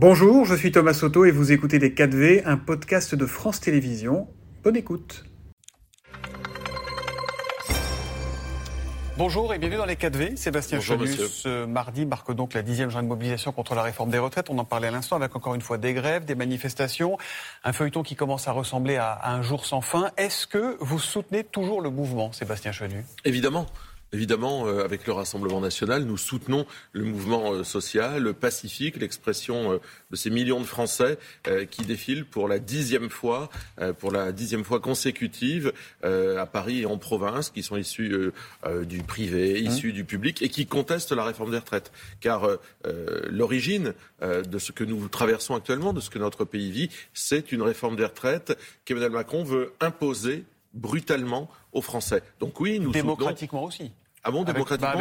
Bonjour, je suis Thomas Soto et vous écoutez Les 4V, un podcast de France Télévisions. Bonne écoute. Bonjour et bienvenue dans les 4V. Sébastien Chenu, ce mardi marque donc la dixième journée de mobilisation contre la réforme des retraites. On en parlait à l'instant avec encore une fois des grèves, des manifestations, un feuilleton qui commence à ressembler à, un jour sans fin. Est-ce que vous soutenez toujours le mouvement, Sébastien Chenu Évidemment. Évidemment, euh, avec le Rassemblement national, nous soutenons le mouvement euh, social, pacifique, l'expression euh, de ces millions de Français qui défilent pour la dixième fois, pour la dixième fois consécutive à Paris et en province, qui sont issus du privé, mmh. issus du public et qui contestent la réforme des retraites. Car l'origine de ce que nous traversons actuellement, de ce que notre pays vit, c'est une réforme des retraites qu'Emmanuel Macron veut imposer brutalement aux Français. Donc oui, nous démocratiquement aussi. Ah bon, démocratiquement,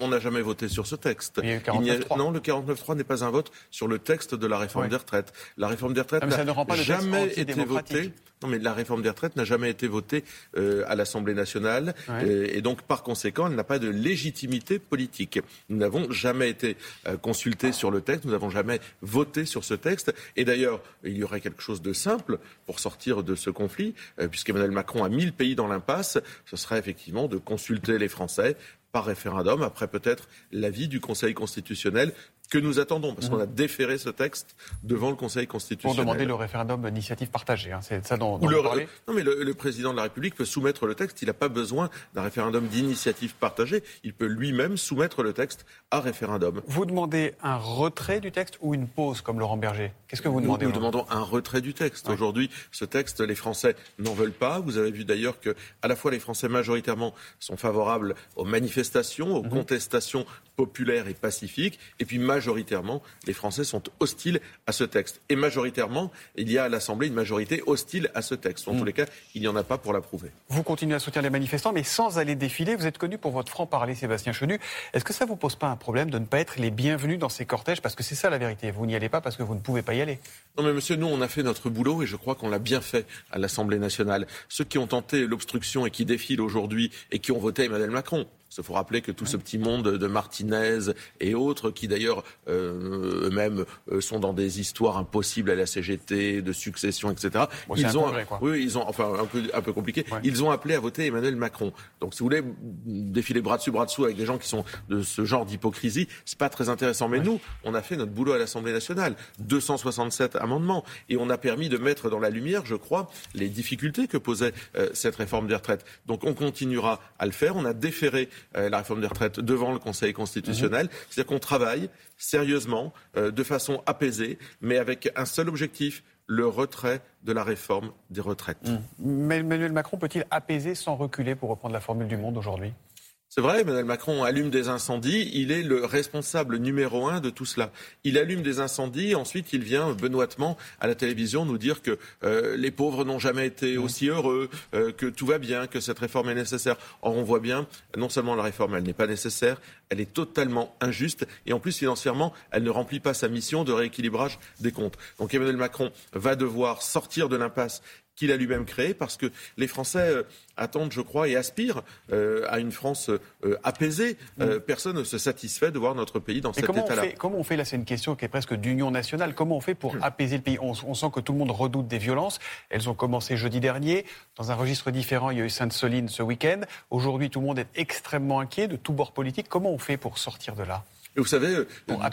on n'a jamais voté sur ce texte. Il y a eu non, le 49.3 n'est pas un vote sur le texte de la réforme des retraites. La réforme des retraites ah, n'a jamais été votée. Non, mais la réforme des retraites n'a jamais été votée euh, à l'Assemblée nationale euh, et donc par conséquent, elle n'a pas de légitimité politique. Nous n'avons jamais été euh, consultés sur le texte, nous n'avons jamais voté sur ce texte. Et d'ailleurs, il y aurait quelque chose de simple pour sortir de ce conflit, puisqu'Emmanuel Macron a mis le pays dans l'impasse. Ce serait effectivement de consulter les Français par référendum, après peut-être l'avis du Conseil constitutionnel que nous attendons, parce qu'on a déféré ce texte devant le Conseil constitutionnel. Pour demander le référendum d'initiative partagée, hein. c'est ça dont, dont le, vous parlez Non, mais le, président de la République peut soumettre le texte, il n'a pas besoin d'un référendum d'initiative partagée, il peut lui-même soumettre le texte à référendum. Vous demandez un retrait du texte ou une pause, comme Laurent Berger? Qu'est-ce que vous demandez Nous, demandons un retrait du texte. Aujourd'hui, ce texte, les Français n'en veulent pas. Vous avez vu d'ailleurs que, à la fois, les Français majoritairement sont favorables aux manifestations, aux mhm. contestations populaires et pacifiques, et puis majoritairement, les Français sont hostiles à ce texte. Et majoritairement, il y a à l'Assemblée une majorité hostile à ce texte. En mm. tous les cas, il n'y en a pas pour l'approuver. Vous continuez à soutenir les manifestants, mais sans aller défiler. Vous êtes connu pour votre franc-parler, Sébastien Chenu. Est-ce que ça vous pose pas un problème de ne pas être les bienvenus dans ces cortèges? Parce que c'est ça la vérité. Vous n'y allez pas parce que vous ne pouvez pas y aller. Non, mais monsieur, nous, on a fait notre boulot et je crois qu'on l'a bien fait à l'Assemblée nationale. Ceux qui ont tenté l'obstruction et qui défilent aujourd'hui et qui ont voté Emmanuel Macron, il faut rappeler que tout ce petit monde de Martinez et autres, qui d'ailleurs euh, eux-mêmes euh, sont dans des histoires impossibles à la CGT, de succession, etc. ils ont, oui, ils ont, enfin un peu, un peu compliqué. Ils ont appelé à voter Emmanuel Macron. Donc, si vous voulez défiler bras dessus, bras dessous avec des gens qui sont de ce genre d'hypocrisie, c'est pas très intéressant. Mais nous, on a fait notre boulot à l'Assemblée nationale, 267 amendements, et on a permis de mettre dans la lumière, je crois, les difficultés que posait euh, cette réforme des retraites. Donc, on continuera à le faire. On a déféré la réforme des retraites devant le Conseil constitutionnel. Mhm. C'est-à-dire qu'on travaille sérieusement, euh, de façon apaisée, mais avec un seul objectif, le retrait de la réforme des retraites. Mhm. Mais Emmanuel Macron peut-il apaiser sans reculer, pour reprendre la formule du monde aujourd'hui? C'est vrai, Emmanuel Macron allume des incendies, il est le responsable numéro un de tout cela. Il allume des incendies, ensuite il vient benoîtement à la télévision nous dire que euh, les pauvres n'ont jamais été aussi heureux, euh, que tout va bien, que cette réforme est nécessaire. Or on voit bien, non seulement la réforme elle n'est pas nécessaire, elle est totalement injuste et en plus financièrement elle ne remplit pas sa mission de rééquilibrage des comptes. Donc Emmanuel Macron va devoir sortir de l'impasse qu'il a lui-même créé, parce que les Français euh, attendent, je crois, et aspirent euh, à une France euh, apaisée. Mm. personne ne se satisfait de voir notre pays dans cet état-là. Comment on fait, là? C'est une question qui est presque d'union nationale, comment on fait pour mm. apaiser le pays? On, sent que tout le monde redoute des violences. Elles ont commencé jeudi dernier. Dans un registre différent, il y a eu Sainte-Soline ce week-end. Aujourd'hui, tout le monde est extrêmement inquiet de tout bord politique. Comment on fait pour sortir de là? Vous savez, euh,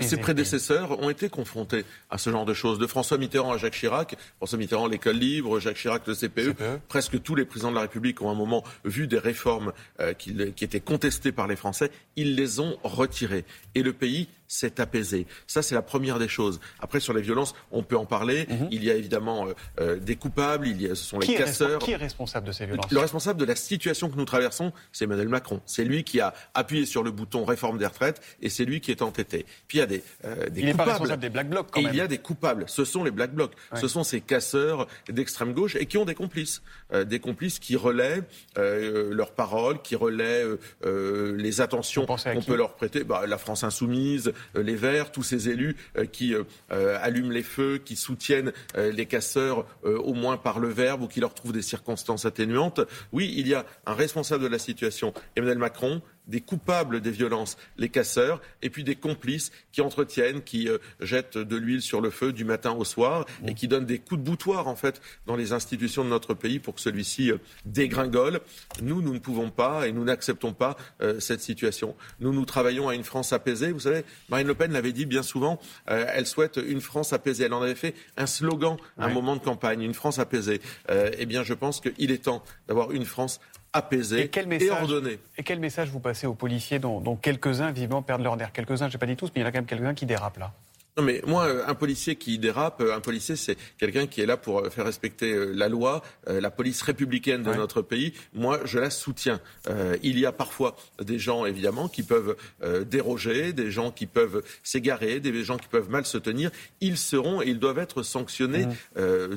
ses prédécesseurs ont été confrontés à ce genre de choses. De François Mitterrand à Jacques Chirac, François Mitterrand l'école libre, Jacques Chirac le CPE, CPE, presque tous les présidents de la République ont à un moment vu des réformes euh, qui, qui étaient contestées par les Français, ils les ont retirées. Et le pays s'est apaisé. Ça, c'est la première des choses. Après, sur les violences, on peut en parler. Mhm. Il y a évidemment euh, euh, des coupables, il y a, ce sont les casseurs. qui est responsable de ces violences? Le responsable de la situation que nous traversons, c'est Emmanuel Macron. C'est lui qui a appuyé sur le bouton réforme des retraites et c'est lui qui est entêté. Puis il y a des, euh, des il coupables. pas responsable des Black Blocs, quand et même. il y a des coupables. Ce sont les Black Blocs. Ce sont ces casseurs d'extrême gauche et qui ont des complices. des complices qui relaient leurs paroles, qui relaient les attentions qu'on peut leur prêter. Bah, la France insoumise, les Verts, tous ces élus euh, qui euh, euh, allument les feux, qui soutiennent les casseurs au moins par le verbe ou qui leur trouvent des circonstances atténuantes. Oui, il y a un responsable de la situation, Emmanuel Macron, des coupables des violences, les casseurs, et puis des complices qui entretiennent, qui euh, jettent de l'huile sur le feu du matin au soir et qui donnent des coups de boutoir en fait dans les institutions de notre pays pour que celui-ci euh, dégringole. Nous, nous ne pouvons pas et nous n'acceptons pas euh, cette situation. Nous, nous travaillons à une France apaisée. Vous savez, Marine Le Pen l'avait dit bien souvent, elle souhaite une France apaisée. Elle en avait fait un slogan à un moment de campagne, une France apaisée. eh bien, je pense qu'il est temps d'avoir une France et, quel message, et quel message vous passez aux policiers dont, dont quelques-uns vivement perdent leur nerf? Quelques-uns, je n'ai pas dit tous, mais il y en a quand même quelques-uns qui dérapent là. Non, mais moi, euh, un policier qui dérape, euh, un policier, c'est quelqu'un qui est là pour euh, faire respecter la loi, la police républicaine de notre pays. Moi, je la soutiens. il y a parfois des gens, évidemment, qui peuvent déroger, des gens qui peuvent s'égarer, des gens qui peuvent mal se tenir. Ils seront et ils doivent être sanctionnés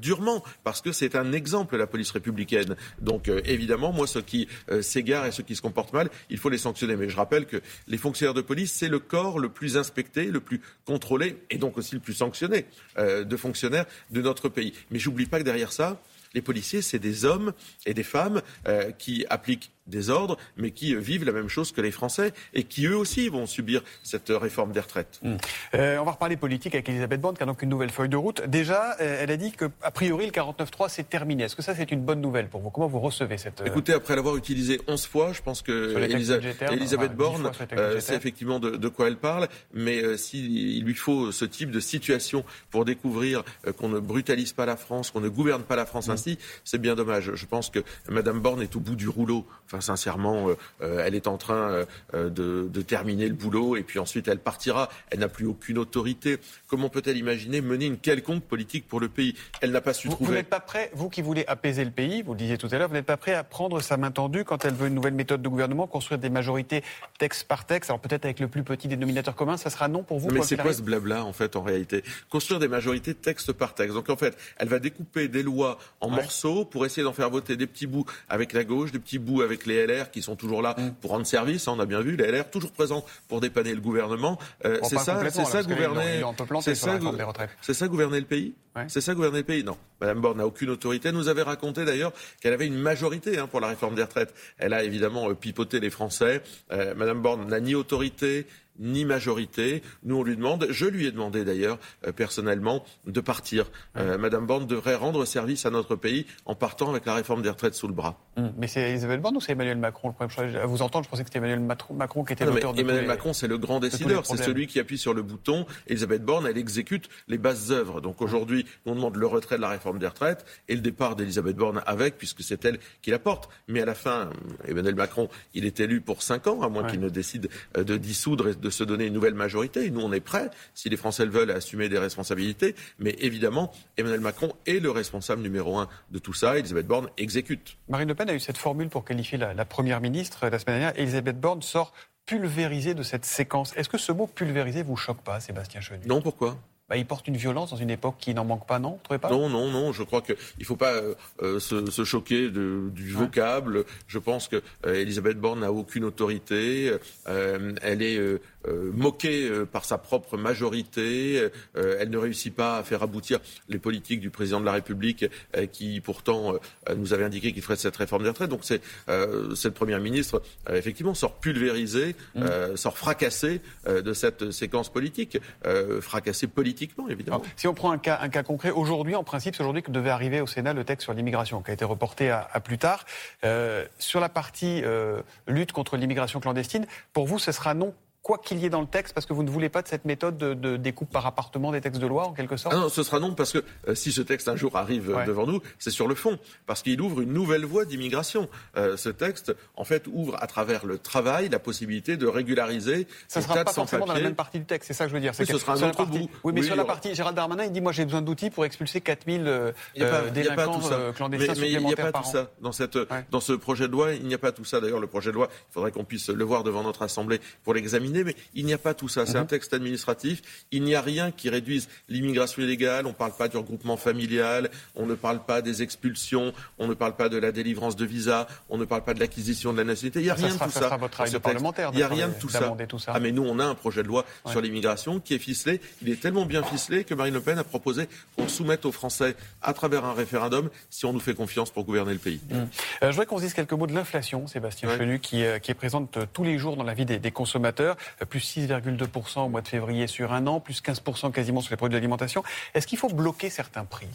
durement parce que c'est un exemple, la police républicaine. Donc, évidemment, moi, ceux qui s'égarent et ceux qui se comportent mal, il faut les sanctionner. Mais je rappelle que les fonctionnaires de police, c'est le corps le plus inspecté, le plus contrôlé et donc aussi le plus sanctionné euh, de fonctionnaires de notre pays. Mais j'oublie pas que derrière ça, les policiers, c'est des hommes et des femmes euh, qui appliquent des ordres, mais qui euh, vivent la même chose que les Français et qui eux aussi vont subir cette réforme des retraites. Mmh. on va reparler politique avec Elisabeth Borne, qui a donc une nouvelle feuille de route. Déjà, elle a dit qu'a priori le 49.3 c'est terminé. Est-ce que ça c'est une bonne nouvelle pour vous? Comment vous recevez cette Écoutez, après l'avoir utilisé 11 fois, je pense que Elisabeth Borne sait effectivement de, quoi elle parle, mais s'il lui faut ce type de situation pour découvrir qu'on ne brutalise pas la France, qu'on ne gouverne pas la France c'est bien dommage. Je pense que Mme Borne est au bout du rouleau. Enfin, sincèrement, euh, euh, elle est en train euh, de, terminer le boulot et puis ensuite elle partira. Elle n'a plus aucune autorité. Comment peut-elle imaginer mener une quelconque politique pour le pays? Elle n'a pas su trouver. Vous n'êtes pas prêt, vous qui voulez apaiser le pays, vous le disiez tout à l'heure, vous n'êtes pas prêt à prendre sa main tendue quand elle veut une nouvelle méthode de gouvernement, construire des majorités texte par texte. Alors peut-être avec le plus petit dénominateur commun, ça sera non pour vous. mais c'est quoi ce blabla en fait en réalité? Construire des majorités texte par texte. Donc en fait, elle va découper des lois en morceaux pour essayer d'en faire voter des petits bouts avec la gauche, des petits bouts avec les LR qui sont toujours là mm. pour rendre service. Hein, on a bien vu les LR toujours présents pour dépanner le gouvernement. Euh, c'est ça, c'est ça gouverner. C'est ça, gouverner le pays. C'est ça gouverner le pays Non. Madame Borne n'a aucune autorité. Elle nous avait raconté d'ailleurs qu'elle avait une majorité hein, pour la réforme des retraites. Elle a évidemment euh, pipoté les Français. Euh, Madame Borne n'a ni autorité ni majorité. Nous, on lui demande, je lui ai demandé d'ailleurs euh, personnellement, de partir. Euh, Madame Borne devrait rendre service à notre pays en partant avec la réforme des retraites sous le bras. Hum, mais c'est Elisabeth Borne ou c'est Emmanuel Macron le problème À vous entendre, je pensais que c'était Emmanuel Macron qui était l'auteur de Emmanuel Macron, c'est le grand décideur, c'est celui qui appuie sur le bouton. Elisabeth Borne, elle exécute les bases œuvres. Donc aujourd'hui, on demande le retrait de la réforme des retraites et le départ d'Elisabeth Borne avec, puisque c'est elle qui la porte. Mais à la fin, Emmanuel Macron, il est élu pour cinq ans, à moins qu'il ne décide euh, de dissoudre et de se donner une nouvelle majorité. Et nous, on est prêts, si les Français le veulent, à assumer des responsabilités. Mais évidemment, Emmanuel Macron est le responsable numéro un de tout ça. Elisabeth Borne exécute. Marine Le Pen a eu cette formule pour qualifier la, première ministre la semaine dernière. Elisabeth Borne sort pulvérisée de cette séquence. Est-ce que ce mot pulvérisé vous choque pas, Sébastien Chenu? Non, pourquoi? Bah, il porte une violence dans une époque qui n'en manque pas, non Vous trouvez pas? Non, non, non. Je crois qu'il ne faut pas euh, euh, se, choquer du vocable. Je pense que euh, Borne n'a aucune autorité. elle est moquée par sa propre majorité. elle ne réussit pas à faire aboutir les politiques du président de la République, qui pourtant nous avait indiqué qu'il ferait cette réforme des retraites. Donc c'est cette première ministre effectivement sort pulvérisée, mmh. sort fracassée de cette séquence politique, fracassée politique si on prend un cas, un cas concret, aujourd'hui, en principe, c'est aujourd'hui que devait arriver au Sénat le texte sur l'immigration, qui a été reporté à, plus tard. Euh, sur la partie euh, lutte contre l'immigration clandestine, pour vous, ce sera non quoi qu'il y ait dans le texte, parce que vous ne voulez pas de cette méthode de, découpe par appartement des textes de loi, en quelque sorte ah Non, ce sera non, parce que euh, si ce texte un jour arrive devant nous, c'est sur le fond, parce qu'il ouvre une nouvelle voie d'immigration. Euh, ce texte, en fait, ouvre à travers le travail la possibilité de régulariser ça ne sera pas forcément dans la même partie du texte, c'est ça que je veux dire. Oui, ce sera un autre bout. Oui, mais sur la partie, Gérald Darmanin, il dit, moi j'ai besoin d'outils pour expulser 4000 euh, délinquants euh, clandestins mais, mais il n'y a pas tout ça. Dans, cette, dans ce projet de loi, il n'y a pas tout ça. D'ailleurs, le projet de loi, il faudrait qu'on puisse le voir devant notre Assemblée pour l'examiner mais il n'y a pas tout ça. C'est un mhm. texte administratif. Il n'y a rien qui réduise l'immigration illégale. On ne parle pas du regroupement familial. On ne parle pas des expulsions. On ne parle pas de la délivrance de visa. On ne parle pas de l'acquisition de la nationalité. Il n'y a rien de tout ça. parlementaire. Il n'y a rien de tout ça. Ah, mais nous, on a un projet de loi sur l'immigration qui est ficelé. Il est tellement bien ficelé que Marine Le Pen a proposé qu'on soumette aux Français à travers un référendum si on nous fait confiance pour gouverner le pays. Mmh. Euh, je voudrais qu'on se dise quelques mots de l'inflation, Sébastien Chenu, qui, euh, qui, est présente tous les jours dans la vie des, des consommateurs. Plus 6,2% au mois de février sur un an, plus 15% quasiment sur les produits d'alimentation. Est-ce qu'il faut bloquer certains prix?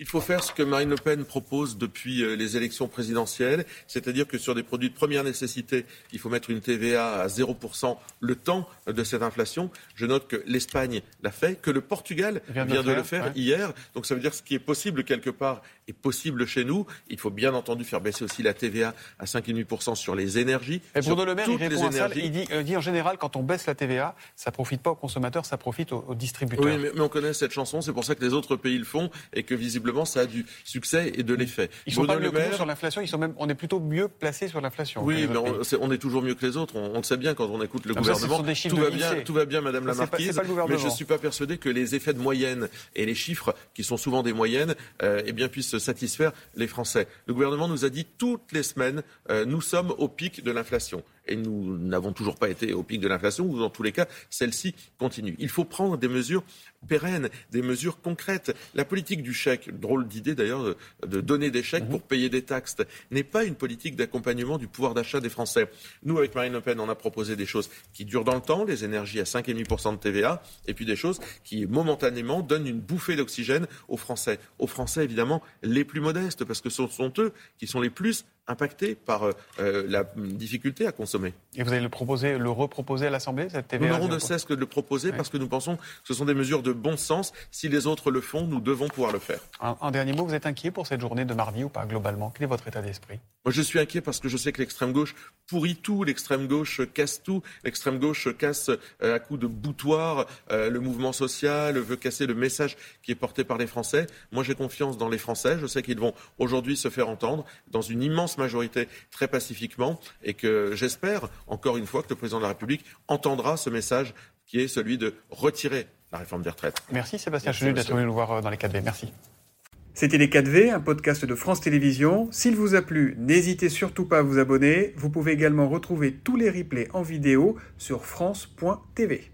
Il faut faire ce que Marine Le Pen propose depuis euh, les élections présidentielles, c'est-à-dire que sur des produits de première nécessité, il faut mettre une TVA à 0% le temps de cette inflation. Je note que l'Espagne l'a fait, que le Portugal vient de, le faire, hier. Donc ça veut dire que ce qui est possible quelque part est possible chez nous. Il faut bien entendu faire baisser aussi la TVA à 5,5% sur les énergies. Et Bruno Le Maire, il répond à ça, il dit, dit, en général, quand on baisse la TVA, ça ne profite pas aux consommateurs, ça profite aux, distributeurs. Oui, mais, mais, on connaît cette chanson, c'est pour ça que les autres pays le font et que visiblement ça a du succès et de l'effet. Ils sont pas mieux que sur l'inflation, ils sont même, on est plutôt mieux placé sur l'inflation. Oui, mais on, est, toujours mieux que les autres. On, le sait bien quand on écoute le gouvernement. tout va bien, tout va bien, Madame la Marquise. mais je ne suis pas persuadé que les effets de moyenne et les chiffres, qui sont souvent des moyennes, euh, eh bien puissent satisfaire les Français. Le gouvernement nous a dit toutes les semaines, euh, nous sommes au pic de l'inflation et nous n'avons toujours pas été au pic de l'inflation, ou dans tous les cas, celle-ci continue. Il faut prendre des mesures pérennes, des mesures concrètes. La politique du chèque, drôle d'idée d'ailleurs de, donner des chèques pour payer des taxes, n'est pas une politique d'accompagnement du pouvoir d'achat des Français. Nous, avec Marine Le Pen, on a proposé des choses qui durent dans le temps, les énergies à 5,5% de TVA, et puis des choses qui, momentanément, donnent une bouffée d'oxygène aux Français. Aux Français, évidemment, les plus modestes, parce que ce sont eux qui sont les plus impactés par euh, euh, la difficulté à consommer. Et vous allez le proposer, le reproposer à l'Assemblée, cette TVA Nous n'aurons de cesse que de le proposer parce que nous pensons que ce sont des mesures de bon sens. Si les autres le font, nous devons pouvoir le faire. Un, dernier mot, vous êtes inquiet pour cette journée de mardi ou pas globalement? Quel est votre état d'esprit? Moi, je suis inquiet parce que je sais que l'extrême gauche pourrit tout, l'extrême gauche casse tout, l'extrême gauche casse euh, à coups de boutoir le mouvement social, veut casser le message qui est porté par les Français. Moi, j'ai confiance dans les Français. Je sais qu'ils vont aujourd'hui se faire entendre dans une immense majorité très pacifiquement et que j'espère, encore une fois, que le président de la République entendra ce message qui est celui de retirer la réforme des retraites. Merci Sébastien Chenu d'être venu nous voir euh, dans les 4V. Merci. C'était Les 4V, un podcast de France Télévisions. S'il vous a plu, n'hésitez surtout pas à vous abonner. Vous pouvez également retrouver tous les replays en vidéo sur France.tv.